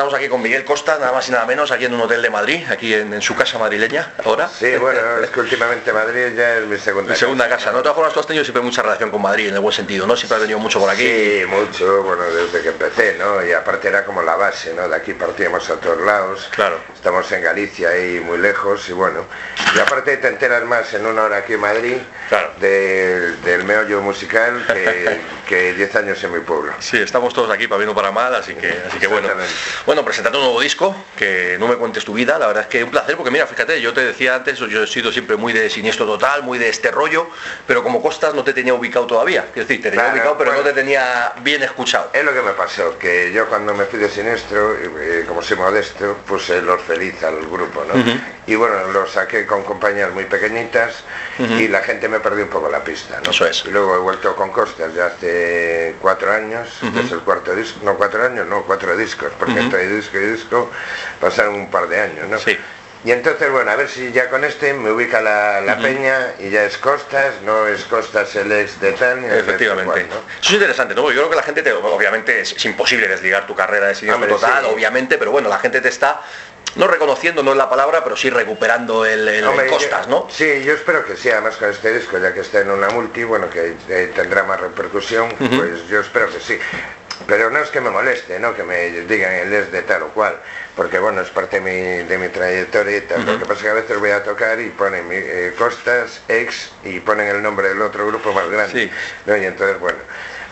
estamos aquí con Miguel Costa, nada más y nada menos, aquí en un hotel de Madrid, aquí en, su casa madrileña, ahora. Sí, bueno, es que últimamente Madrid ya es mi segunda mi segunda casa. ¿no? De todas formas, tú has tenido siempre mucha relación con Madrid, en el buen sentido, ¿no? Siempre has venido mucho por aquí. Sí, mucho, bueno, desde que empecé, ¿no? Y aparte era como la base, ¿no? De aquí partíamos a todos lados. Claro. Estamos en Galicia, ahí muy lejos, y bueno. Y aparte te enteras más en una hora aquí en Madrid claro. del meollo musical que 10 años en mi pueblo. Sí, estamos todos aquí para bien o para mal, así que, así que bueno. Bueno, presentando un nuevo disco, que no me cuentes tu vida, la verdad es que un placer, porque mira, fíjate, yo te decía antes, yo he sido siempre muy de siniestro total, muy de este rollo, pero como Costas no te tenía ubicado todavía, es decir, te tenía ubicado, pero no te tenía bien escuchado. Es lo que me pasó, que yo cuando me fui de siniestro, eh, como soy modesto, puse los feliz al grupo, ¿no? Y bueno, lo saqué con compañías muy pequeñitas y la gente me perdió un poco la pista, ¿no? Eso es. Y luego he vuelto con Costas ya hace cuatro años, es el cuarto disco, no cuatro años, no, cuatro discos, porque entre disco y disco pasaron un par de años, ¿no? Sí. Y entonces, bueno, a ver si ya con este me ubica la, peña y ya es Costas, no es Costas el ex de Tania. Efectivamente. Eso es interesante, ¿no? Yo creo que la gente, te, obviamente, es, imposible desligar tu carrera de cine total, obviamente, pero bueno, la gente te está no reconociendo, no es la palabra, pero sí recuperando el, Costas, ¿no? Sí, yo espero que sí, además con este disco, ya que está en una multi, bueno, que eh, tendrá más repercusión, pues yo espero que sí. Pero no es que me moleste, ¿no? Que me digan el es de tal o cual, porque bueno, es parte de mi, trayectoria y tal. Lo que pasa es que a veces voy a tocar y ponen mi, eh, Costas, ex, y ponen el nombre del otro grupo más grande. Sí. ¿no? Y entonces, bueno,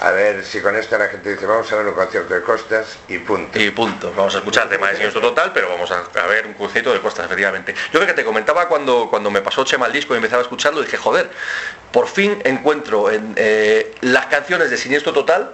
a ver si con esto la gente dice, vamos a ver un concierto de Costas y punto. Y punto. Vamos a escuchar tema de Siniestro Total, pero vamos a, ver un concierto de Costas, efectivamente. Yo creo que te comentaba cuando, cuando me pasó Chema el disco y empezaba a escucharlo, dije, joder, por fin encuentro en eh, las canciones de Siniestro Total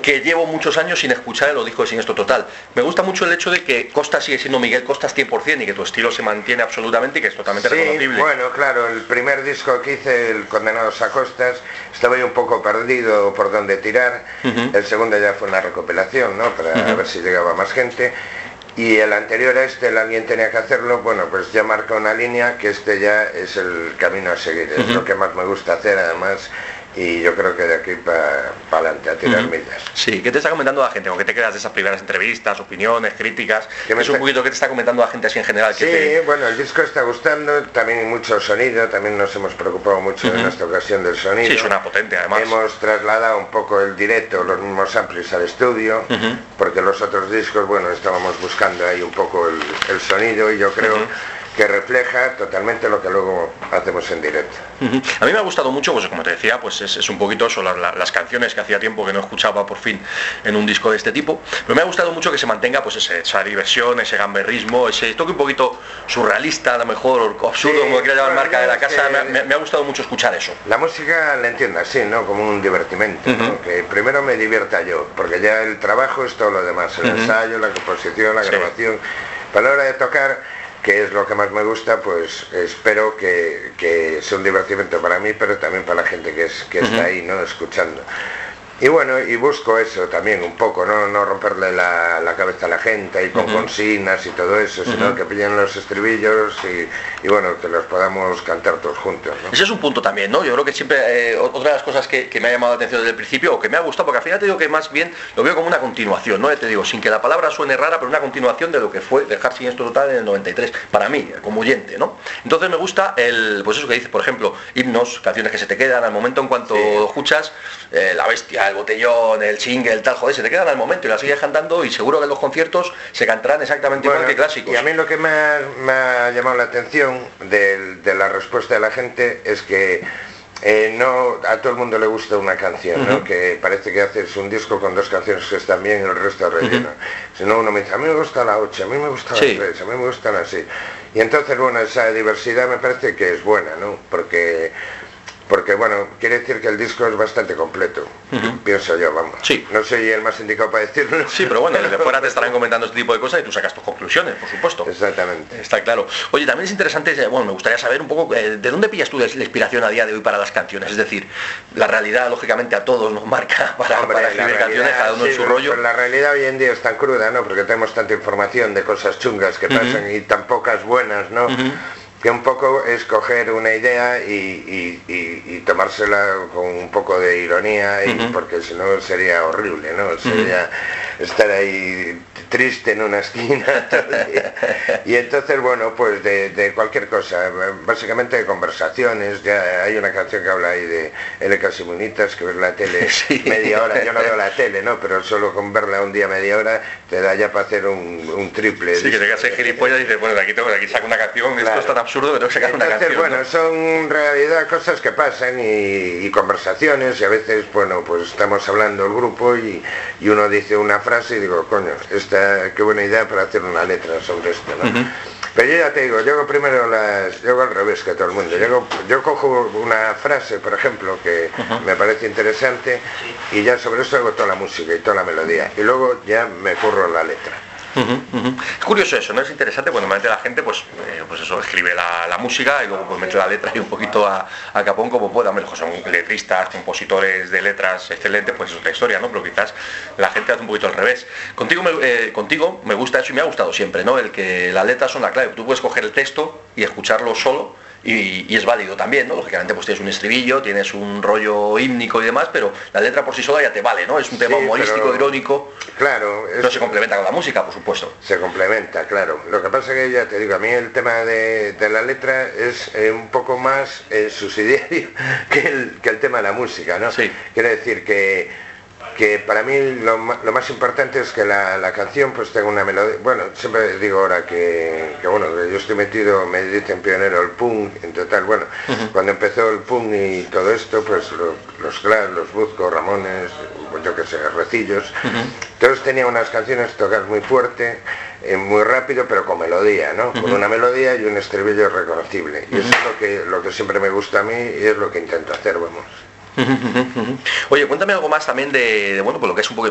que llevo muchos años sin escuchar el disco de Siniestro Total. Me gusta mucho el hecho de que Costa sigue siendo Miguel Costas 100% y que tu estilo se mantiene absolutamente y que es totalmente sí, Bueno, claro, el primer disco que hice, el Condenados a Costas, estaba yo un poco perdido por dónde tirar. El segundo ya fue una recopilación, ¿no? Para ver si llegaba más gente. Y el anterior a este, el alguien tenía que hacerlo, bueno, pues ya marca una línea que este ya es el camino a seguir, es lo que más me gusta hacer además y yo creo que de aquí para adelante a tirar millas. Sí, ¿qué te está comentando la gente? ¿O qué te quedas de esas primeras entrevistas, opiniones, críticas? ¿Qué es un poquito que te está comentando la gente así en general? Sí, bueno, el disco está gustando, también mucho sonido, también nos hemos preocupado mucho en esta ocasión del sonido. Sí, suena potente además. Hemos trasladado un poco el directo, los mismos amplios al estudio, porque los otros discos, bueno, estábamos buscando ahí un poco el, sonido y yo creo que refleja totalmente lo que luego hacemos en directo. A mí me ha gustado mucho, pues como te decía, pues es, un poquito eso, las canciones que hacía tiempo que no escuchaba por fin en un disco de este tipo, pero me ha gustado mucho que se mantenga pues esa diversión, ese gamberrismo, ese toque un poquito surrealista, a lo mejor absurdo, como quiera llamar marca de la casa, me, ha gustado mucho escuchar eso. La música la entiendo así, ¿no? Como un divertimento, que primero me divierta yo, porque ya el trabajo es todo lo demás, el ensayo, la composición, la grabación, para la hora de tocar que es lo que más me gusta, pues espero que, que sea un divertimento para mí, pero también para la gente que, es, que está ahí, ¿no? Escuchando. Y bueno, y busco eso también un poco, no, no romperle la, cabeza a la gente y con consignas y todo eso, sino que pillen los estribillos y, bueno, que los podamos cantar todos juntos. Ese es un punto también, ¿no? Yo creo que siempre, eh, otra de las cosas que, me ha llamado la atención desde el principio, o que me ha gustado, porque al final te digo que más bien lo veo como una continuación, ¿no? te digo, sin que la palabra suene rara, pero una continuación de lo que fue dejar sin esto total en el 93, para mí, como oyente, ¿no? Entonces me gusta el, pues eso que dice, por ejemplo, himnos, canciones que se te quedan al momento en cuanto escuchas, eh, la bestia, el botellón, el single, tal, joder, se te quedan al momento y la sigues cantando y seguro que en los conciertos se cantarán exactamente igual que clásicos. Y a mí lo que me ha, llamado la atención de, la respuesta de la gente es que eh, no a todo el mundo le gusta una canción, ¿no? que parece que haces un disco con dos canciones que están bien y el resto relleno. Si no, uno me dice, a mí me gusta la 8, a mí me gusta la 3, a mí me gustan así. Y entonces, bueno, esa diversidad me parece que es buena, ¿no? Porque porque bueno, quiere decir que el disco es bastante completo, pienso yo, vamos. Sí. No soy el más indicado para decirlo. Sí, pero bueno, desde fuera te estarán comentando este tipo de cosas y tú sacas tus conclusiones, por supuesto. Exactamente. Está claro. Oye, también es interesante, eh, bueno, me gustaría saber un poco, eh, ¿de dónde pillas tú la inspiración a día de hoy para las canciones? Es decir, la realidad, lógicamente, a todos nos marca para, escribir canciones, cada uno en su rollo. la realidad hoy en día es tan cruda, ¿no? Porque tenemos tanta información de cosas chungas que pasan y tan pocas buenas, ¿no? Que un poco es coger una idea y, tomársela con un poco de ironía, y, porque si no sería horrible, ¿no? Sería, estar ahí triste en una esquina. y entonces, bueno, pues de, cualquier cosa, básicamente de conversaciones, ya hay una canción que habla ahí de L. Casimunitas, que ves la tele media hora, yo no veo la tele, ¿no? Pero solo con verla un día media hora te da ya para hacer un, triple. Sí, que te quedas gilipollas y dices, bueno, de aquí, tengo, de aquí saco una canción, esto es tan absurdo que tengo que sacar una canción. bueno, son en realidad cosas que pasan y, conversaciones y a veces, bueno, pues estamos hablando el grupo y, uno dice una frase y digo, coño, esta, qué buena idea para hacer una letra sobre esto, ¿no? Pero yo ya te digo, yo primero las, yo al revés que todo el mundo. Yo, yo cojo una frase, por ejemplo, que me parece interesante y ya sobre eso hago toda la música y toda la melodía. Y luego ya me curro la letra. Es curioso eso, ¿no? Es interesante cuando normalmente la gente, pues, eh, pues eso, escribe la, música y luego pues mete la letra y un poquito a, capón como pueda. Mejor son letristas, compositores de letras excelentes, pues es otra historia, ¿no? Pero quizás la gente hace un poquito al revés. Contigo me, eh, contigo me gusta eso y me ha gustado siempre, ¿no? El que las letras son la clave. Tú puedes coger el texto y escucharlo solo y, es válido también, ¿no? Lógicamente pues tienes un estribillo, tienes un rollo hímnico y demás, pero la letra por sí sola ya te vale, ¿no? Es un tema humorístico, irónico. Claro. Pero se complementa con la música, por supuesto. Se complementa, claro. Lo que pasa que ya te digo, a mí el tema de, la letra es eh, un poco más eh, subsidiario que el, que el tema de la música, ¿no? Sí. Quiere decir que que para mí lo, más importante es que la, canción pues tenga una melodía, bueno, siempre digo ahora que, bueno, yo estoy metido, me dicen pionero el punk, en total, bueno, cuando empezó el punk y todo esto, pues los Clash, los Buzco, Ramones, pues yo que sé, Recillos, todos tenían unas canciones tocadas muy fuerte, eh, muy rápido, pero con melodía, ¿no? Con una melodía y un estribillo reconocible. Y eso es lo que, lo que siempre me gusta a mí y es lo que intento hacer, vamos. Oye, cuéntame algo más también de, bueno, pues lo que es un poco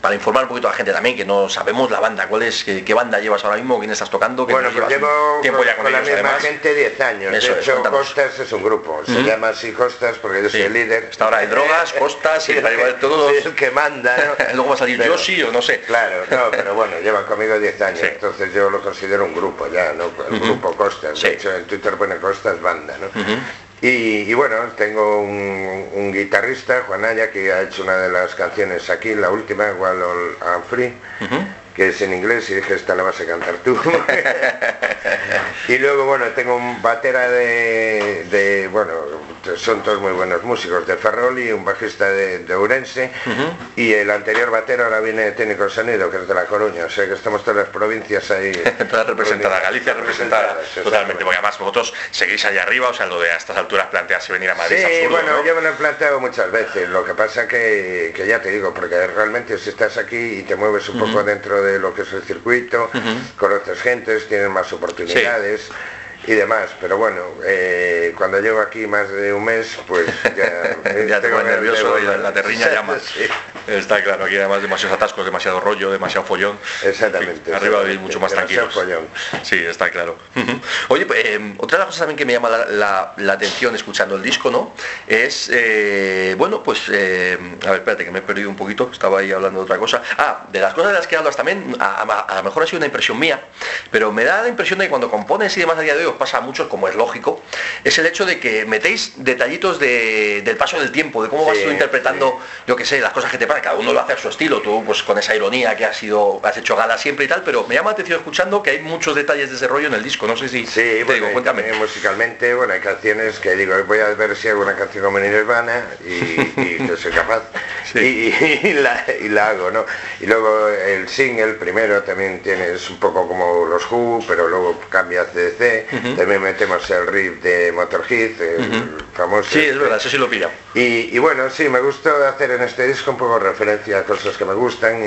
para, informar un poquito a la gente también, que no sabemos la banda, cuál es, qué, banda llevas ahora mismo, quién estás tocando, bueno, pues llevo tiempo ya con, la misma gente 10 años. de hecho, Costas es un grupo, se llama así Costas porque yo soy el líder. Está ahora hay drogas, Costas y todo. el que manda, Luego va a salir Yoshi o no sé. Claro, no, pero bueno, lleva conmigo 10 años, entonces yo lo considero un grupo ya, ¿no? El grupo Costas. De hecho, en Twitter pone Costas Banda, ¿no? Y, bueno, tengo un, guitarrista, Juan Aya, que ha hecho una de las canciones aquí, la última, While I'm Free, que es en inglés y dije, esta la vas a cantar tú. y luego, bueno, tengo un batera de, bueno, son todos muy buenos músicos, de Ferrol y un bajista de, de Urense, y el anterior batero ahora viene de técnico de sonido, que es de La Coruña, o sea que estamos todas las provincias ahí. todas representadas, Galicia representada totalmente, porque además vosotros seguís allá arriba, o sea, lo de a estas alturas plantearse venir a Madrid. Sí, bueno, yo me lo he planteado muchas veces, lo que pasa que, que ya te digo, porque realmente si estás aquí y te mueves un poco dentro de lo que es el circuito, conoces gentes, tienes más oportunidades y demás. Pero bueno, eh, cuando llego aquí más de un mes, pues ya, ya tengo nervioso y la, terriña llama. Está claro, aquí además demasiados atascos, demasiado rollo, demasiado follón. Exactamente. arriba de mucho más tranquilo Sí, está claro. Oye, pues, em, otra de las cosas también que me llama la, atención escuchando el disco, ¿no? Es, eh, bueno, pues, em, a ver, espérate, que me he perdido un poquito, estaba ahí hablando de otra cosa. Ah, de las cosas de las que hablas también, a, lo mejor ha sido una impresión mía, pero me da la impresión de que cuando compones y demás a día de hoy, pasa a muchos, como es lógico, es el hecho de que metéis detallitos del paso del tiempo, de cómo vas tú interpretando, yo que sé, las cosas que te pasan, cada uno lo hace a su estilo, tú pues con esa ironía que has sido, has hecho gala siempre y tal, pero me llama la atención escuchando que hay muchos detalles de ese rollo en el disco, no sé si sí, te digo, cuéntame. musicalmente, bueno, hay canciones que digo, voy a ver si hago una canción como Nirvana y, y que soy capaz y, la, hago, ¿no? Y luego el single primero también tienes un poco como los Who, pero luego cambia a CDC, también metemos el riff de Motorhead, el famoso. Sí, es este. verdad, eso sí lo pilla. Y, bueno, sí, me gustó hacer en este disco un poco referencia a cosas que me gustan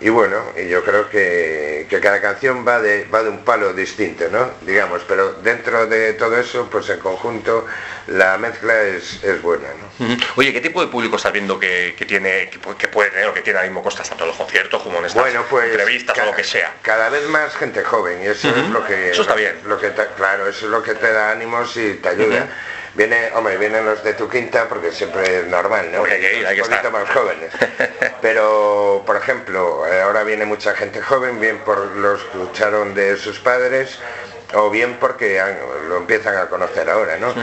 y, bueno, y yo creo que, cada canción va de, va de un palo distinto, ¿no? Digamos, pero dentro de todo eso, pues en conjunto la mezcla es, buena, ¿no? Oye, ¿qué tipo de público estás viendo que, tiene, que, puede tener o que tiene ahora mismo costas tanto los conciertos como en estas bueno, pues, entrevistas o lo que sea? Cada vez más gente joven y eso es lo que... Eso está bien. Lo que claro, eso es lo que te da ánimos y te ayuda. Viene, hombre, vienen los de tu quinta porque siempre es normal, ¿no? hay que un poquito más jóvenes. Pero, por ejemplo, eh, ahora viene mucha gente joven, bien por los que lucharon de sus padres, o bien porque lo empiezan a conocer ahora, ¿no?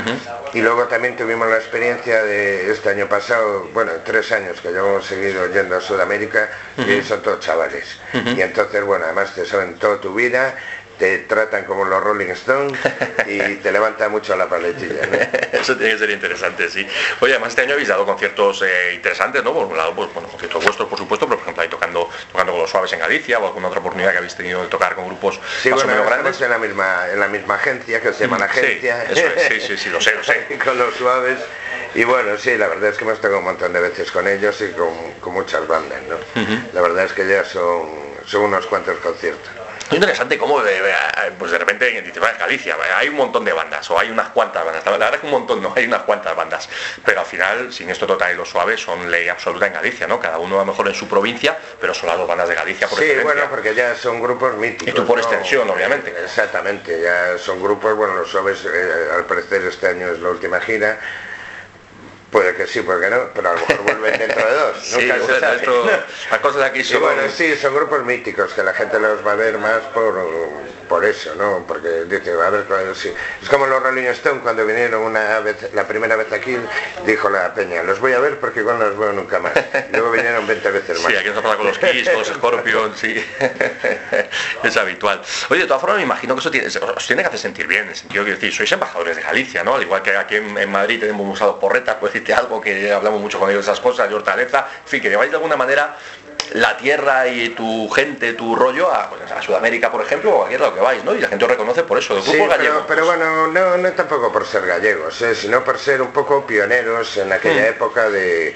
Y luego también tuvimos la experiencia de este año pasado, bueno, tres años que llevamos seguido yendo a Sudamérica, y son todos chavales. Y entonces, bueno, además te saben toda tu vida, te tratan como los Rolling Stones y te levanta mucho la paletilla. Eso tiene que ser interesante, sí. Oye, además este año habéis dado conciertos eh, interesantes, ¿no? Por un lado, pues, bueno, conciertos vuestros, por supuesto, pero por ejemplo ahí tocando, tocando con los suaves en Galicia o alguna otra oportunidad que habéis tenido de tocar con grupos sí, más o menos grandes. en la misma, en la misma agencia que se llama la agencia. Sí, sí, sí, sí, lo sé, lo sé. con los suaves. Y bueno, sí, la verdad es que hemos tocado un montón de veces con ellos y con, muchas bandas, ¿no? La verdad es que ya son, son unos cuantos conciertos. Es interesante cómo de, pues de repente en Galicia hay un montón de bandas o hay unas cuantas bandas. La verdad es que un montón no, hay unas cuantas bandas. Pero al final, sin esto total y lo suave, son ley absoluta en Galicia, ¿no? Cada uno a lo mejor en su provincia, pero son las dos bandas de Galicia por Sí, bueno, porque ya son grupos míticos. Y tú por extensión, obviamente. Exactamente, ya son grupos, bueno, los suaves eh, al parecer este año es la última gira Puede que sí, puede que no, pero a lo mejor vuelven dentro de dos. sí, Nunca se sabe. las cosas aquí son... bueno, sí, son grupos míticos que la gente los va a ver más por, por eso, ¿no? Porque dice, a ver, sí. es como los Rolling Stones cuando vinieron una vez, la primera vez aquí, dijo la peña, los voy a ver porque igual no los veo nunca más. Luego vinieron 20 veces más. Sí, aquí nos pasa con los Kiss, con los Scorpions, sí. es habitual. Oye, de todas formas me imagino que eso tiene, os tiene que hacer sentir bien, en el sentido que decir, sois embajadores de Galicia, ¿no? Al igual que aquí en, Madrid tenemos usado porretas, pues algo que hablamos mucho con ellos de esas cosas, de hortaleza, en fin, que lleváis de alguna manera la tierra y tu gente, tu rollo a, pues, a Sudamérica, por ejemplo, o a cualquier lado que vais, ¿no? Y la gente os reconoce por eso, sí, pero, bueno, no, no tampoco por ser gallegos, ¿eh? sino por ser un poco pioneros en aquella mm. época de,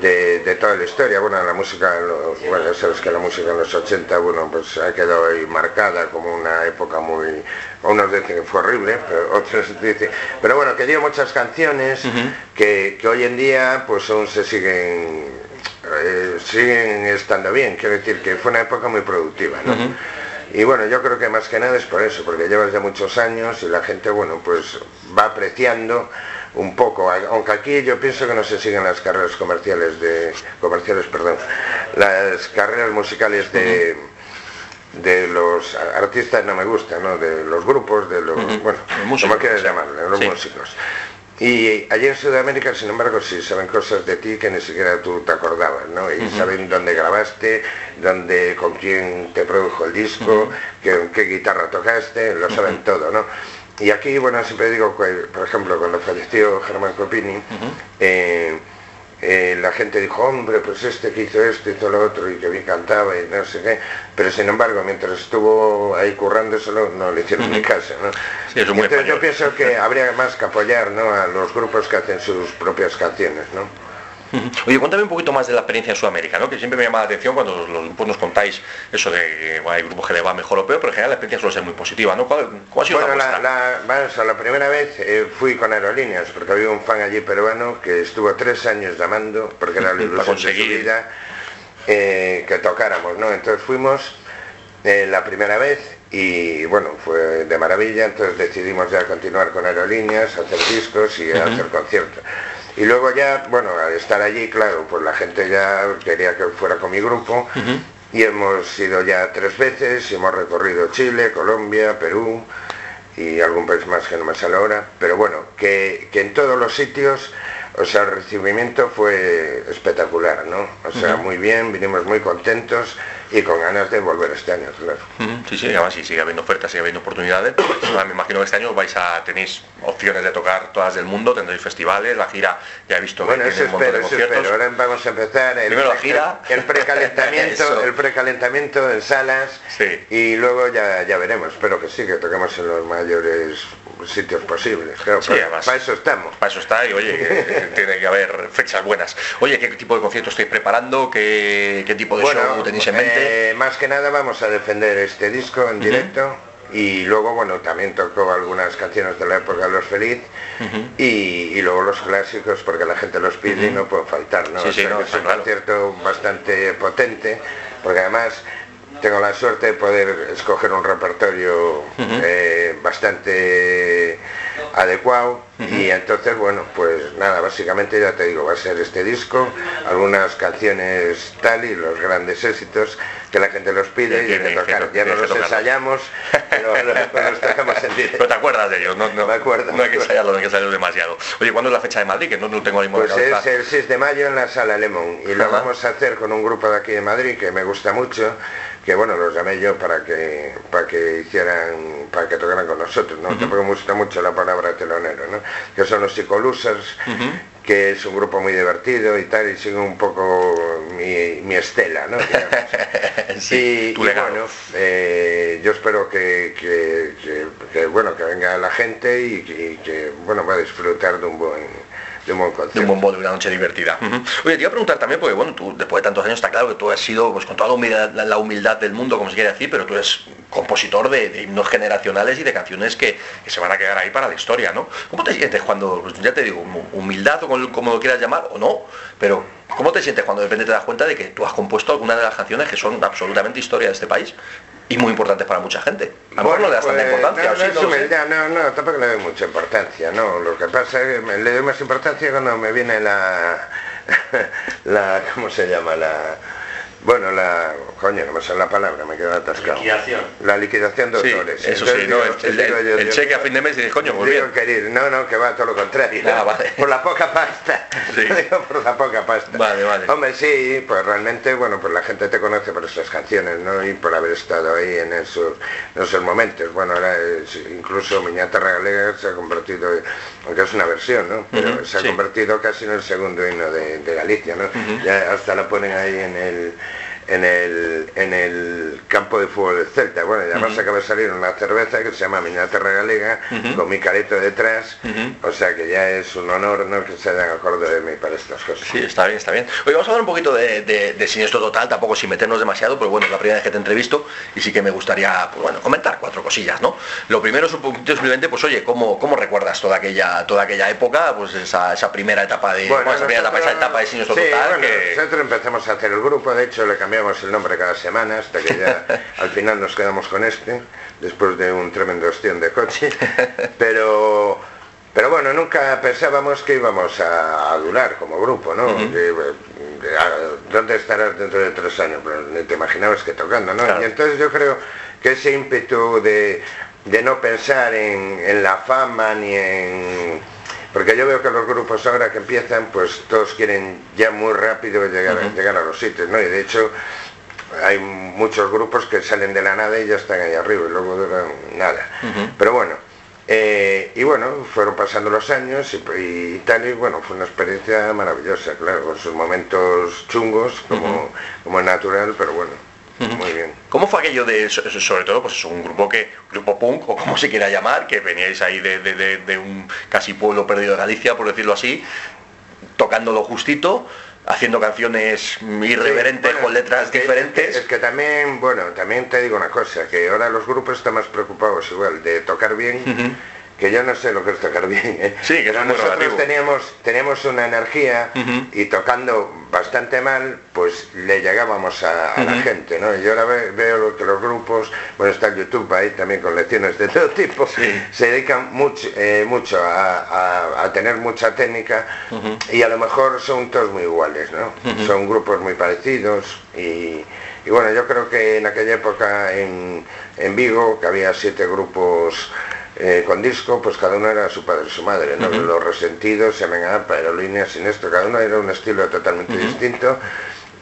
de, toda la historia. Bueno, la música, bueno, sabes que la música en los 80, bueno, pues ha quedado ahí marcada como una época muy, unos dicen que fue horrible, pero otros dicen, pero bueno, que dio muchas canciones que, que, hoy en día pues aún se siguen, eh, siguen estando bien, quiero decir que fue una época muy productiva, ¿no? Y bueno, yo creo que más que nada es por eso, porque llevas ya muchos años y la gente, bueno, pues va apreciando un poco, aunque aquí yo pienso que no se siguen las carreras comerciales de comerciales, perdón, las carreras musicales de de los artistas no me gustan, ¿no? de los grupos, de los, bueno, como quieras llamarlo, los músicos. Y allí en Sudamérica, sin embargo, sí saben cosas de ti que ni siquiera tú te acordabas, ¿no? Y saben dónde grabaste, dónde, con quién te produjo el disco, qué, qué, guitarra tocaste, lo saben todo, ¿no? Y aquí, bueno, siempre digo, que, por ejemplo, cuando falleció Germán Copini, eh, eh, la gente dijo, hombre, pues este que hizo esto, hizo lo otro, y que bien cantaba, y no sé qué, pero sin embargo, mientras estuvo ahí currándoselo, no le hicieron ni caso, ¿no? Entonces yo pienso que habría más que apoyar, ¿no?, a los grupos que hacen sus propias canciones, ¿no? Oye, cuéntame un poquito más de la experiencia en Sudamérica, ¿no? que siempre me llama la atención cuando los, grupos nos contáis eso de que hay grupos que le va mejor o peor, pero en general la experiencia suele ser muy positiva. ¿no? ¿Cuál, ha sido bueno, la, la, la, primera vez eh, fui con aerolíneas, porque había un fan allí peruano que estuvo tres años llamando, porque era la ilusión de su vida, eh, que tocáramos. ¿no? Entonces fuimos eh, la primera vez y bueno, fue de maravilla, entonces decidimos ya continuar con aerolíneas, hacer discos y hacer conciertos. Y luego ya, bueno, al estar allí, claro, pues la gente ya quería que fuera con mi grupo. Y hemos ido ya tres veces y hemos recorrido Chile, Colombia, Perú y algún país más que no me sale ahora, pero bueno, que, que en todos los sitios, o sea, el recibimiento fue espectacular, ¿no? O sea, muy bien, vinimos muy contentos y con ganas de volver este año, claro. Sí, sí, además sí, sigue habiendo ofertas, sigue habiendo oportunidades. me imagino que este año vais a tenéis opciones de tocar todas del mundo, tendréis festivales, la gira ya he visto bueno, eso espero, eso espero. Ahora vamos a empezar el, Primero la gira. el, precalentamiento, el precalentamiento en salas y luego ya, ya veremos. Espero que sí, que toquemos en los mayores sitios posibles. Claro, para, eso estamos. Para eso está y oye, tiene que haber fechas buenas. Oye, ¿qué tipo de conciertos estáis preparando? ¿Qué, qué tipo de show tenéis en mente? Eh, más que nada vamos a defender este disco en directo. Y luego, bueno, también tocó algunas canciones de la época de Los Feliz y, luego los clásicos porque la gente los pide y no puede faltar, ¿no? es un concierto bastante potente porque además tengo la suerte de poder escoger un repertorio eh, bastante adecuado. Y entonces bueno pues nada básicamente ya te digo va a ser este disco algunas canciones tal y los grandes éxitos que la gente los pide y, que, tocar ya no los ensayamos pero los tocamos en directo. Pero te acuerdas de ellos no, no. Me acuerdo no hay que ensayarlo no hay que ensayarlo demasiado. Oye ¿cuándo es la fecha de Madrid? que no, no tengo ni pues es el 6 de mayo en la sala Lemon. Y lo vamos a hacer con un grupo de aquí de Madrid que me gusta mucho que bueno, los llamé yo para que para que hicieran, para que tocaran con nosotros, ¿no? Tampoco me gusta mucho la palabra telonero, ¿no? Que son los Psicolusers, que es un grupo muy divertido y tal, y sigue un poco mi, estela, ¿no? sí, y, bueno, eh, yo espero que, que, bueno, que venga la gente y, y que, bueno, va a disfrutar de un buen de un buen concierto. De un buen de una noche divertida. Oye, te iba a preguntar también, porque bueno, tú después de tantos años está claro que tú has sido, pues con toda la humildad, la humildad del mundo, como se quiere decir, pero tú eres compositor de, himnos generacionales y de canciones que, se van a quedar ahí para la historia, ¿no? ¿Cómo te sientes cuando, pues, ya te digo, humildad o como, lo quieras llamar, o no, pero ¿cómo te sientes cuando de repente te das cuenta de que tú has compuesto algunas de las canciones que son absolutamente historia de este país? Y muy importantes para mucha gente. A lo mejor no le das tanta pues, importancia. No, no, no, no, tampoco le doy mucha importancia, no. Lo que pasa es que le doy más importancia cuando me viene la, la ¿cómo se llama? La, bueno, la. Coño, no me sale la palabra, me queda atascado. Liquidación. La liquidación de autores. eso sí, no, el, cheque a fin de mes y dices, coño, muy bien. Querir. No, no, que va todo lo contrario. Ah, vale. Por la poca pasta. Sí. digo por la poca pasta. Vale, vale. Hombre, sí, pues realmente, bueno, pues la gente te conoce por esas canciones, ¿no? Y por haber estado ahí en esos, en esos momentos. Bueno, ahora incluso Miñata Regalega se ha convertido, aunque es una versión, ¿no? Pero se ha convertido casi en el segundo hino de, Galicia, ¿no? Ya hasta la ponen ahí en el en el, en el campo de fútbol del Celta. Bueno, y además acaba de salir una cerveza que se llama Miñata Regalega, con mi careto detrás, o sea que ya es un honor ¿no? que se hayan acordado de mí para estas cosas. Sí, está bien, está bien. Hoy vamos a hablar un poquito de, de, Siniestro Total, tampoco sin meternos demasiado, pero bueno, es la primera vez que te entrevisto y sí que me gustaría, pues bueno, comentar cuatro cosillas, ¿no? Lo primero es un poquito simplemente, pues oye, ¿cómo, cómo recuerdas toda aquella, toda aquella época, pues esa, esa primera etapa de, bueno, esa, primera etapa, esa etapa de Siniestro Total? Nosotros empezamos a hacer el grupo, de hecho le cambiamos el nombre cada semana hasta que ya al final nos quedamos con este, después de un tremendo ostión de coche. Pero, pero bueno, nunca pensábamos que íbamos a, durar como grupo, ¿no? ¿Dónde estarás dentro de tres años? Pero ni te imaginabas que tocando, ¿no? Y entonces yo creo que ese ímpetu de, de no pensar en, en la fama ni en porque yo veo que los grupos ahora que empiezan, pues todos quieren ya muy rápido llegar, llegar a los sitios, ¿no? Y de hecho hay muchos grupos que salen de la nada y ya están ahí arriba y luego duran nada. Pero bueno, eh, y bueno, fueron pasando los años y, tal, y bueno, fue una experiencia maravillosa, claro, con sus momentos chungos, como, como natural, pero bueno. Muy bien. ¿Cómo fue aquello de, sobre todo, pues es un grupo que, grupo punk, o como se quiera llamar, que veníais ahí de, un casi pueblo perdido de Galicia, por decirlo así, tocándolo justito, haciendo canciones irreverentes con letras diferentes. Es que, también, bueno, también te digo una cosa, que ahora los grupos están más preocupados igual de tocar bien que yo no sé lo que es tocar bien. ¿eh? Sí, que nosotros teníamos, teníamos una energía y tocando bastante mal, pues le llegábamos a, la gente, ¿no? Y ahora veo que los grupos, bueno, está el YouTube ahí también con lecciones de todo tipo, se dedican mucho, eh, mucho a, tener mucha técnica y a lo mejor son todos muy iguales, ¿no? Son grupos muy parecidos y, bueno, yo creo que en aquella época en, en Vigo, que había siete grupos eh, con disco, pues cada uno era su padre y su madre, ¿no? Los resentidos, Semen Aerolíneas, sin esto, cada uno era un estilo totalmente distinto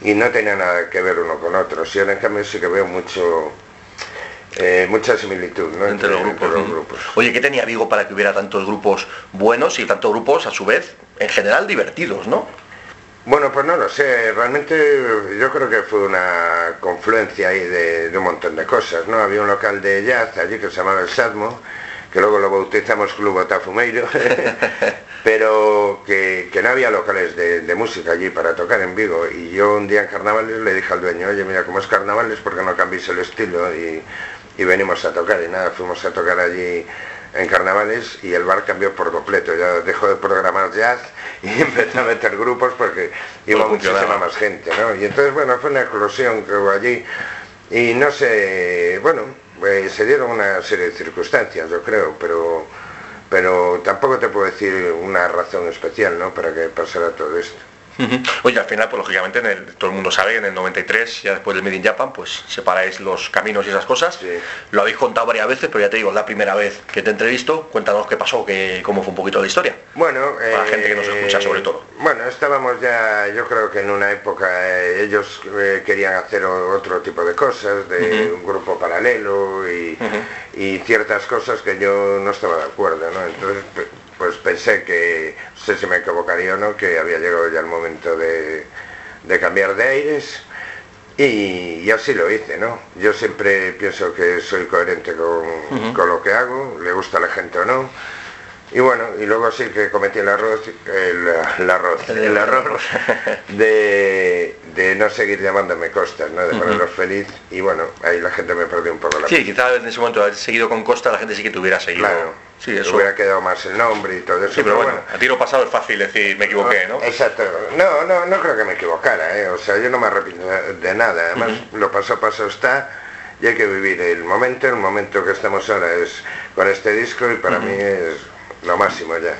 y no tenía nada que ver uno con otro. Y ahora en cambio sí que veo mucho eh, mucha similitud entre, los grupos. Oye, ¿qué tenía Vigo para que hubiera tantos grupos buenos y tantos grupos, a su vez, en general divertidos, no? Bueno, pues no lo sé, realmente yo creo que fue una confluencia ahí de, de un montón de cosas, ¿no? Había un local de jazz allí que se llamaba El Sadmo, que luego lo bautizamos Club Otafumeiro, pero que, no había locales de, música allí para tocar en Vigo. Y yo un día en carnavales le dije al dueño, oye, mira, como es carnavales, ¿por qué no cambiéis el estilo? Y, venimos a tocar. Y nada, fuimos a tocar allí en carnavales y el bar cambió por completo. Ya dejó de programar jazz y empezó a meter grupos porque iba muchísima más gente, ¿no? Y entonces, bueno, fue una explosión que hubo allí. Y no sé, bueno, pues se dieron una serie de circunstancias, yo creo, pero, pero tampoco te puedo decir una razón especial, ¿no? Para que pasara todo esto. Oye, al final, pues lógicamente, en el, todo el mundo sabe que en el 93, ya después del Made in Japan, pues separáis los caminos y esas cosas. Lo habéis contado varias veces, pero ya te digo, la primera vez que te entrevisto, cuéntanos qué pasó, que, cómo fue un poquito la historia. Bueno, para la gente que nos escucha sobre todo. Bueno, estábamos ya, yo creo que en una época eh, ellos eh, querían hacer otro tipo de cosas, de un grupo paralelo y, y, ciertas cosas que yo no estaba de acuerdo, ¿no? Entonces pues pensé que, no sé si me equivocaría o no, que había llegado ya el momento de, cambiar de aires y, así lo hice, ¿no? Yo siempre pienso que soy coherente con, con, lo que hago, le gusta a la gente o no. Y bueno, y luego sí que cometí el arroz, el, arroz, el error de, de, no seguir llamándome Costas, ¿no? De ponerlos feliz. Y bueno, ahí la gente me perdió un poco la Sí, quizás en ese momento haber seguido con Costa la gente sí que te hubiera seguido. Claro, sí, eso. hubiera quedado más el nombre y todo eso. Sí, pero, bueno, a tiro pasado es fácil decir me equivoqué, ¿no? Exacto. No, no, no creo que me equivocara, ¿eh? O sea, yo no me arrepiento de nada. Además, lo pasado pasado está y hay que vivir el momento. El momento que estamos ahora es con este disco y para mí es lo máximo ya.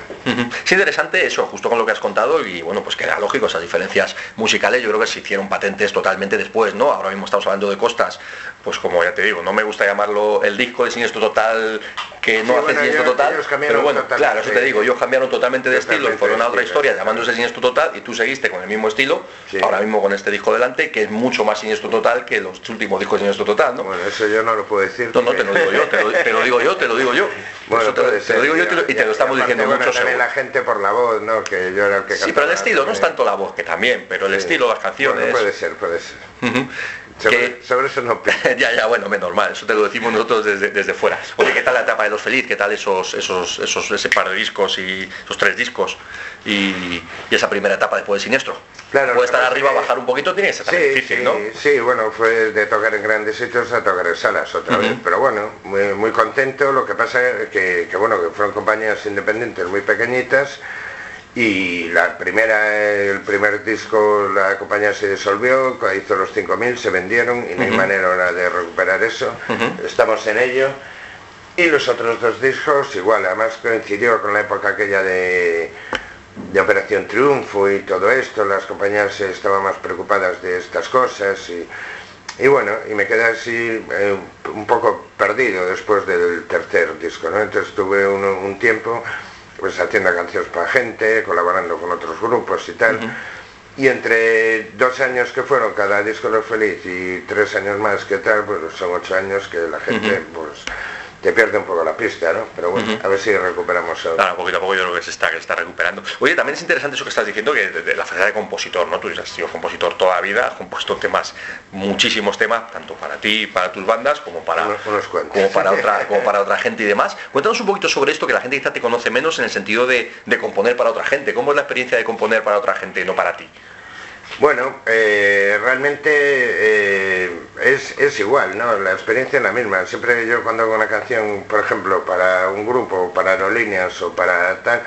Es interesante eso, justo con lo que has contado, y bueno, pues que era lógico, esas diferencias musicales yo creo que se hicieron patentes totalmente después, ¿no? Ahora mismo estamos hablando de Costas, pues como ya te digo, no me gusta llamarlo el disco de Siniestro Total que no hace Siniestro Total, pero bueno, claro, eso te digo, ellos cambiaron totalmente de estilo y fueron a otra historia llamándose Siniestro Total y tú seguiste con el mismo estilo, ahora mismo con este disco delante, que es mucho más Siniestro Total que los últimos discos de Siniestro Total, ¿no? Bueno, eso yo no lo puedo decir. No, no, te lo digo yo, te lo, digo yo, te lo digo yo. Bueno, te, lo digo yo y te lo estamos diciendo mucho la gente por la voz, ¿no? Que yo era el que Sí, pero el estilo, no es tanto la voz, que también, pero el estilo, las canciones... puede ser, puede ser. Sobre, eso no Ya, ya, bueno, menos normal, eso te lo decimos nosotros desde, desde fuera. Oye, ¿qué tal la etapa de Los Feliz? ¿Qué tal esos, esos, esos, ese par de discos y esos tres discos y, esa primera etapa después de Siniestro? Claro, Puede estar arriba, bajar un poquito, tiene que ser sí, difícil, sí, ¿no? Sí, bueno, fue de tocar en grandes sitios a tocar en salas otra vez, pero bueno, muy, muy contento, lo que pasa es que, que, bueno, que fueron compañías independientes muy pequeñitas, y la primera, el primer disco la compañía se disolvió, hizo los 5.000, se vendieron y no hay manera de recuperar eso, estamos en ello. Y los otros dos discos igual, además coincidió con la época aquella de, de Operación Triunfo y todo esto, las compañías estaban más preocupadas de estas cosas y, y bueno, y me quedé así eh, un poco perdido después del tercer disco, ¿no? Entonces tuve un tiempo pues haciendo canciones para gente, colaborando con otros grupos y tal. Y entre dos años que fueron cada disco lo feliz y tres años más que tal, pues son ocho años que la gente pues te pierde un poco la pista, ¿no? Pero bueno, a ver si recuperamos eso. Claro, poquito a poco yo creo que se está, que está recuperando. Oye, también es interesante eso que estás diciendo, que de, la faceta de compositor, ¿no? Tú has sido compositor toda la vida, has compuesto temas, muchísimos temas, tanto para ti, para tus bandas, como para, como para, otra, como para otra gente y demás. Cuéntanos un poquito sobre esto, que la gente quizá te conoce menos en el sentido de, de componer para otra gente. ¿Cómo es la experiencia de componer para otra gente, no para ti? Bueno, eh, realmente eh, es, igual, ¿no? La experiencia es la misma. Siempre yo cuando hago una canción, por ejemplo, para un grupo, para aerolíneas o para tal,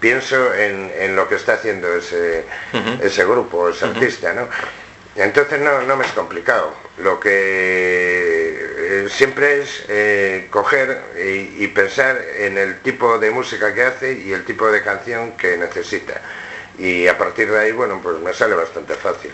pienso en, lo que está haciendo ese, ese grupo, ese artista, ¿no? Entonces no, no me es complicado. Lo que eh, siempre es coger y pensar en el tipo de música que hace y el tipo de canción que necesita y a partir de ahí, bueno, pues me sale bastante fácil.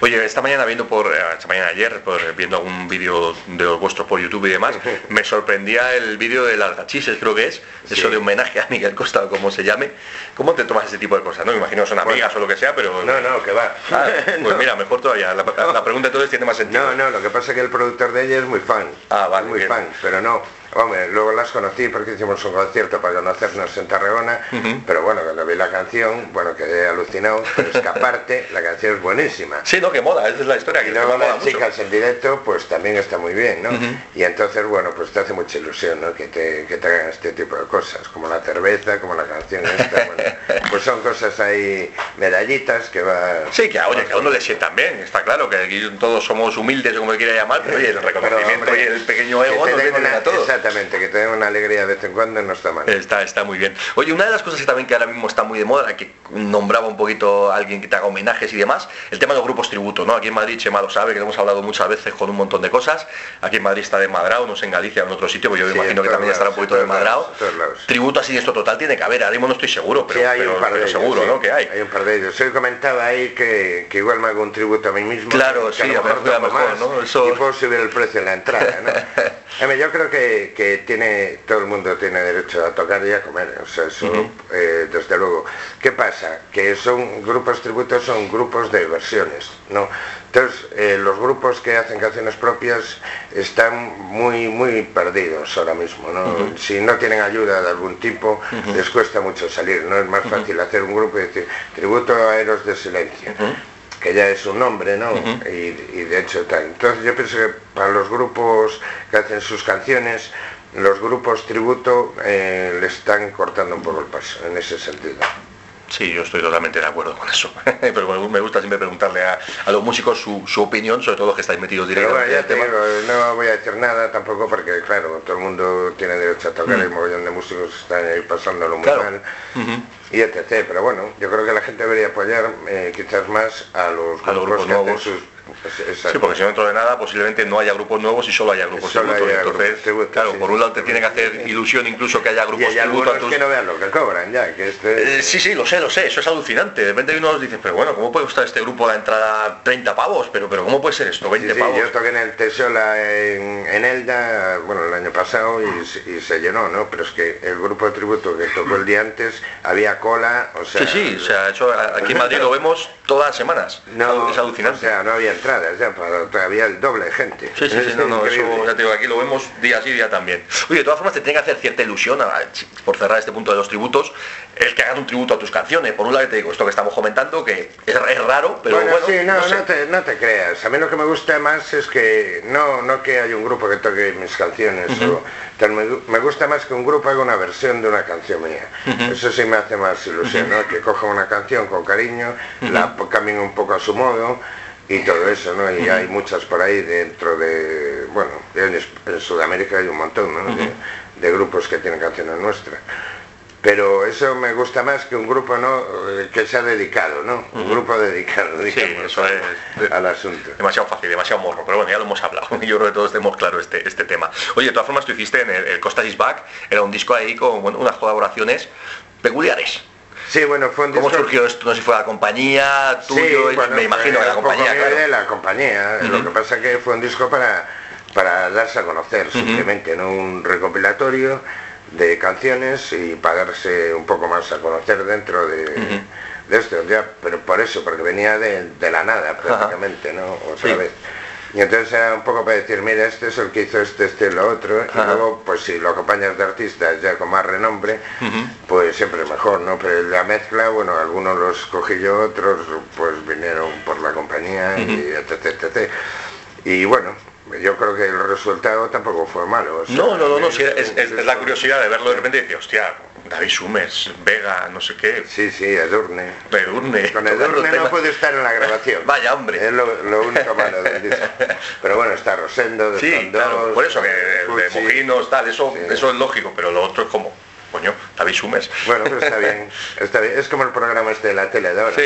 Oye, esta mañana viendo por, eh, esta mañana ayer, viendo algún vídeo de los vuestros por YouTube y demás, me sorprendía el vídeo de las gachises, creo que es, eso de homenaje a Miguel Costa o como se llame. ¿Cómo te tomas ese tipo de cosas? No me imagino son amigas o lo que sea, pero. No, no, que va. Ah, pues mira, mejor todavía. La, pregunta entonces tiene más sentido. No, no, lo que pasa es que el productor de ella es muy fan. Ah, vale. Muy fan, pero no Hombre, luego las conocí porque hicimos un concierto para conocernos en Tarragona, pero bueno, cuando vi la canción, bueno, quedé alucinado, pero es que aparte la canción es buenísima. Sí, no, que moda, esa es la historia. Que y luego las chicas en directo, pues también está muy bien, ¿no? Y entonces, bueno, pues te hace mucha ilusión, ¿no? Que te, que te hagan este tipo de cosas, como la cerveza, como la canción esta, bueno, pues son cosas ahí, medallitas que va... Sí, que, oye, que a uno le sientan bien, está claro, que aquí todos somos humildes, como quiera llamar, pero oye, el reconocimiento y el pequeño ego no vienen a todos Exactamente, que tenga una alegría de vez en cuando no está mal. Está, está muy bien. Oye, una de las cosas que también que ahora mismo está muy de moda, que nombraba un poquito a alguien que te haga homenajes y demás, el tema de los grupos tributo, ¿no? Aquí en Madrid Chema lo sabe, que lo hemos hablado muchas veces con un montón de cosas. Aquí en Madrid está de Madrao, no sé en Galicia o en otro sitio, pues yo me imagino que también estará un poquito de Madrao. Tributo así de esto total tiene que haber, ahora mismo no estoy seguro, pero, hay un par de seguro, ¿no? Que hay. Hay un par de ellos. Comentaba ahí que, que igual me hago un tributo a mí mismo. Claro, sí, a, lo mejor, mejor, ¿no? Eso... Y puedo subir el precio en la entrada, ¿no? yo creo que, que, tiene, todo el mundo tiene derecho a tocar y a comer, o sea, eso, eh, desde luego. ¿Qué pasa? Que son grupos tributos, son grupos de versiones, ¿no? Entonces, eh, los grupos que hacen canciones propias están muy, muy perdidos ahora mismo, ¿no? Si no tienen ayuda de algún tipo, les cuesta mucho salir, ¿no? Es más fácil hacer un grupo y decir, tributo a Eros de Silencio que ya es un nombre, ¿no? y, de hecho tal. Entonces yo pienso que para los grupos que hacen sus canciones, los grupos tributo eh, le están cortando un poco el paso en ese sentido. Sí, yo estoy totalmente de acuerdo con eso. Pero me gusta siempre preguntarle a, los músicos su, opinión, sobre todo los que estáis metidos directamente. no voy a decir nada tampoco porque, claro, todo el mundo tiene derecho a tocar, el mm. mogollón de músicos están ahí pasándolo muy mal. Y etc. Pero bueno, yo creo que la gente debería apoyar eh, quizás más a los, grupos, nuevos. Sí, porque si no dentro de nada posiblemente no haya grupos nuevos y solo haya grupos solo Entonces, claro, por un lado te tiene que hacer ilusión incluso que haya grupos y hay que no vean lo que cobran ya, que este... Eh, sí, sí, lo sé, lo sé, eso es alucinante. De repente uno dice, pero bueno, ¿cómo puede costar este grupo la entrada 30 pavos? Pero, pero ¿cómo puede ser esto? 20 pavos. Yo toqué en el Tesola en, en Elda, bueno, el año pasado y, se llenó, ¿no? Pero es que el grupo de tributo que tocó el día antes había cola, o sea... Sí, sí, o sea, aquí en Madrid lo vemos todas las semanas. No, es alucinante. O sea, no había ya, para, todavía el doble de gente. Sí, sí, sí, no, no, eso ya te digo, aquí lo vemos día sí, día también. Oye, de todas formas te tiene que hacer cierta ilusión, por cerrar este punto de los tributos, el que hagan un tributo a tus canciones. Por un lado te digo, esto que estamos comentando, que es, raro, pero bueno... sí, no, no, te, no, te, creas. A mí lo que me gusta más es que no, no que haya un grupo que toque mis canciones, me, gusta más que un grupo haga una versión de una canción mía. Eso sí me hace más ilusión, ¿no? Que coja una canción con cariño, la cambien un poco a su modo y todo eso, ¿no? Y hay muchas por ahí dentro de, bueno, en, Sudamérica hay un montón, ¿no? de, grupos que tienen canciones nuestras. Pero eso me gusta más que un grupo no eh, que sea dedicado, ¿no? Un grupo dedicado, digamos, eso es, al asunto. Demasiado fácil, demasiado morro, pero bueno, ya lo hemos hablado. Yo creo que todos tenemos claro este, este tema. Oye, de todas formas, tú hiciste en el, Costa Is Back, era un disco ahí con unas colaboraciones peculiares. Sí, bueno, fue un disco... ¿Cómo surgió esto? No sé si fue la compañía, tuyo, me imagino que la compañía, de la compañía. Lo que pasa que fue un disco para, para darse a conocer, simplemente, ¿no? Un recopilatorio de canciones y para darse un poco más a conocer dentro de, esto, ya, pero por eso, porque venía de, la nada prácticamente, ¿no? Otra vez. Y entonces era un poco para decir, mira, este es el que hizo este, este, lo otro, y luego, pues si lo acompañas de artistas ya con más renombre, pues siempre mejor, ¿no? Pero la mezcla, bueno, algunos los cogí yo, otros pues vinieron por la compañía, y etc, etc. Y bueno, yo creo que el resultado tampoco fue malo. no, no, no, no, es, la curiosidad de verlo de repente y decir, hostia, David Summers, Vega, no sé qué. Sí, sí, Edurne. Edurne. Con Edurne no puede estar en la grabación. Vaya hombre. Es lo, único malo del disco. Pero bueno, está Rosendo, de sí, claro, por eso que de Mojinos, tal, eso, eso es lógico, pero lo otro es como coño, David Sumes. Bueno, pero está bien, está bien. Es como el programa este de la tele de ahora,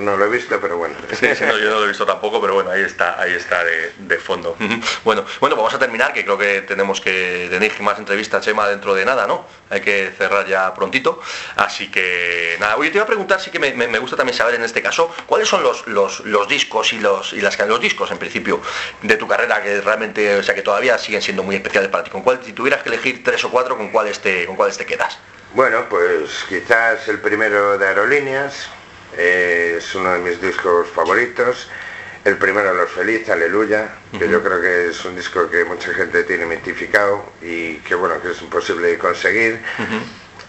no, lo he visto, pero bueno. Sí, sí no, yo no lo he visto tampoco, pero bueno, ahí está, ahí está de, fondo. bueno, bueno, vamos a terminar, que creo que tenemos que tener más entrevistas, Chema, dentro de nada, ¿no? Hay que cerrar ya prontito. Así que nada, oye, te iba a preguntar, sí que me, gusta también saber en este caso, ¿cuáles son los, los, los discos y los y las los discos en principio de tu carrera que realmente, o sea que todavía siguen siendo muy especiales para ti? ¿Con cuál, si tuvieras que elegir tres o cuatro, con cuál este, con cuál te quedas? Bueno, pues quizás el primero de Aerolíneas, eh, es uno de mis discos favoritos. El primero Los Feliz, Aleluya, que yo creo que es un disco que mucha gente tiene identificado y que bueno, que es imposible conseguir.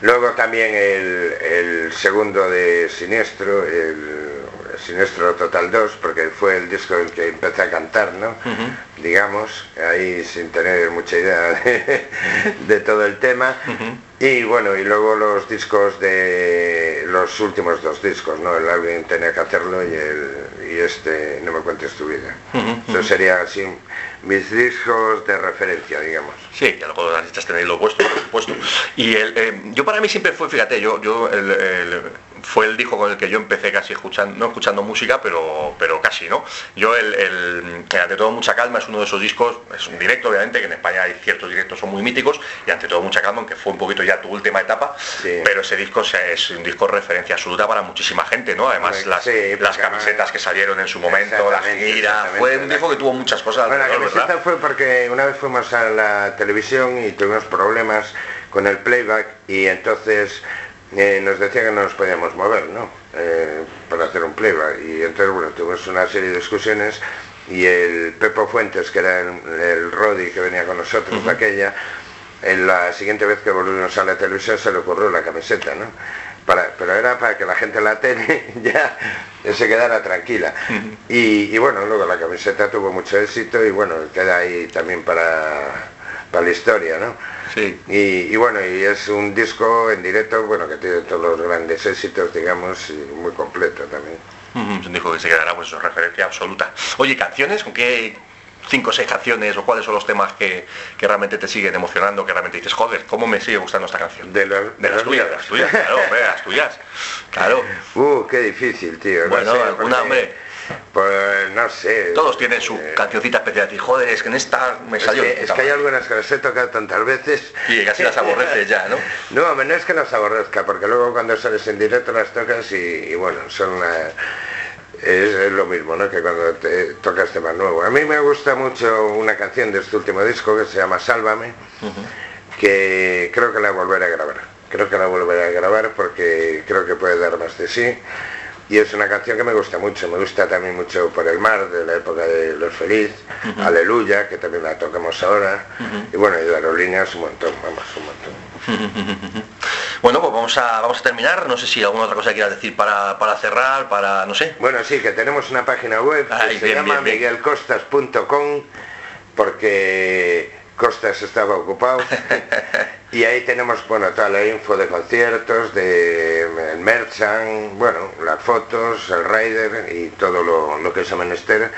Luego también el, segundo de Siniestro, el, Siniestro Total 2, porque fue el disco en que empecé a cantar, ¿no? Digamos, ahí sin tener mucha idea de, todo el tema. Y bueno, y luego los discos de los últimos dos discos, ¿no? El álbum tenía que hacerlo y el, y este No me cuentes tu vida. Eso sería así mis discos de referencia, digamos. Sí, que luego las listas tenéis lo vuestro, por supuesto. Y el, eh, yo para mí siempre fue, fíjate, yo, yo el, fue el disco con el que yo empecé casi escuchando, no escuchando música, pero, pero casi, ¿no? Yo el, el ante todo mucha calma es uno de esos discos, es un directo obviamente, que en España hay ciertos directos son muy míticos, y ante todo mucha calma, aunque fue un poquito ya tu última etapa, pero ese disco es un disco de referencia absoluta para muchísima gente, ¿no? Además las, las camisetas que salieron en su momento, la gira, fue un disco que tuvo muchas cosas. Bueno, la camiseta fue porque una vez fuimos a la televisión y tuvimos problemas con el playback y entonces eh, nos decía que no nos podíamos mover, ¿no? Eh, para hacer un playback. Y entonces, bueno, tuvimos una serie de discusiones y el Pepo Fuentes, que era el, Rodi que venía con nosotros de aquella, en la siguiente vez que volvimos a la televisión se le ocurrió la camiseta, ¿no? Para, pero era para que la gente en la tele ya se quedara tranquila. y, y, bueno, luego la camiseta tuvo mucho éxito y bueno, queda ahí también para, para la historia, ¿no? Y, bueno, y es un disco en directo, bueno, que tiene todos los grandes éxitos, digamos, y muy completo también. Es un disco que se quedará, pues, referencia absoluta. Oye, ¿canciones? ¿Con qué cinco o seis canciones o cuáles son los temas que, realmente te siguen emocionando, que realmente dices, joder, ¿cómo me sigue gustando esta canción? De, las, tuyas, de las tuyas, claro, de las tuyas. Claro. Uh, qué difícil, tío. Bueno, alguna, hombre pues no sé. Todos tienen su eh, cancioncita especial. Y joder, es que en esta me salió. Es que, hay algunas que las he tocado tantas veces. Y casi las aborreces ya, ¿no? No, no es que las aborrezca, porque luego cuando sales en directo las tocas y, bueno, son Es, lo mismo, ¿no? Que cuando te tocas temas nuevos. A mí me gusta mucho una canción de este último disco que se llama Sálvame, que creo que la volveré a grabar. Creo que la volveré a grabar porque creo que puede dar más de sí y es una canción que me gusta mucho, me gusta también mucho por el mar, de la época de Los Feliz, Aleluya, que también la tocamos ahora, y bueno, y de aerolíneas un montón, vamos, un montón. bueno, pues vamos a, vamos a terminar, no sé si alguna otra cosa quieras decir para, cerrar, para, no sé. Bueno, sí, que tenemos una página web que se llama miguelcostas.com, porque Costas estaba ocupado y ahí tenemos bueno toda la info de conciertos, de el merchant, bueno, las fotos, el rider y todo lo, que es menester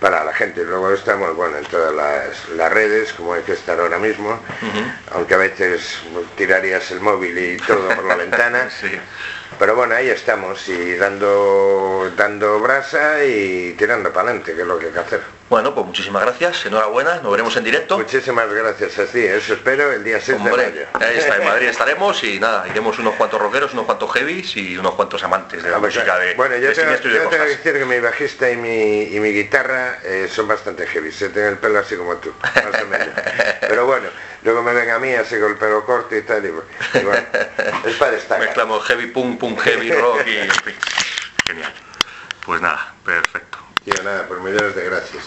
para la gente. Luego estamos bueno en todas las, redes, como hay que estar ahora mismo, aunque a veces tirarías el móvil y todo por la ventana. Pero bueno, ahí estamos y dando, dando brasa y tirando para adelante, que es lo que hay que hacer. Bueno, pues muchísimas gracias, enhorabuena, nos veremos en directo. Muchísimas gracias, así, eso espero el día 6 de mayo. Ahí está, en Madrid estaremos y nada, iremos unos cuantos rockeros, unos cuantos heavies y unos cuantos amantes de la música de Bueno, yo, tengo, yo tengo que decir que mi bajista y mi, y mi guitarra eh, son bastante heavy, se tiene el pelo así como tú, más o menos. Pero bueno, luego me ven a mí así con el pelo corto y tal, y, bueno, es para destacar. Mezclamos heavy punk, punk heavy rock y... Genial. Pues nada, perfecto. Y nada, pues millones de gracias.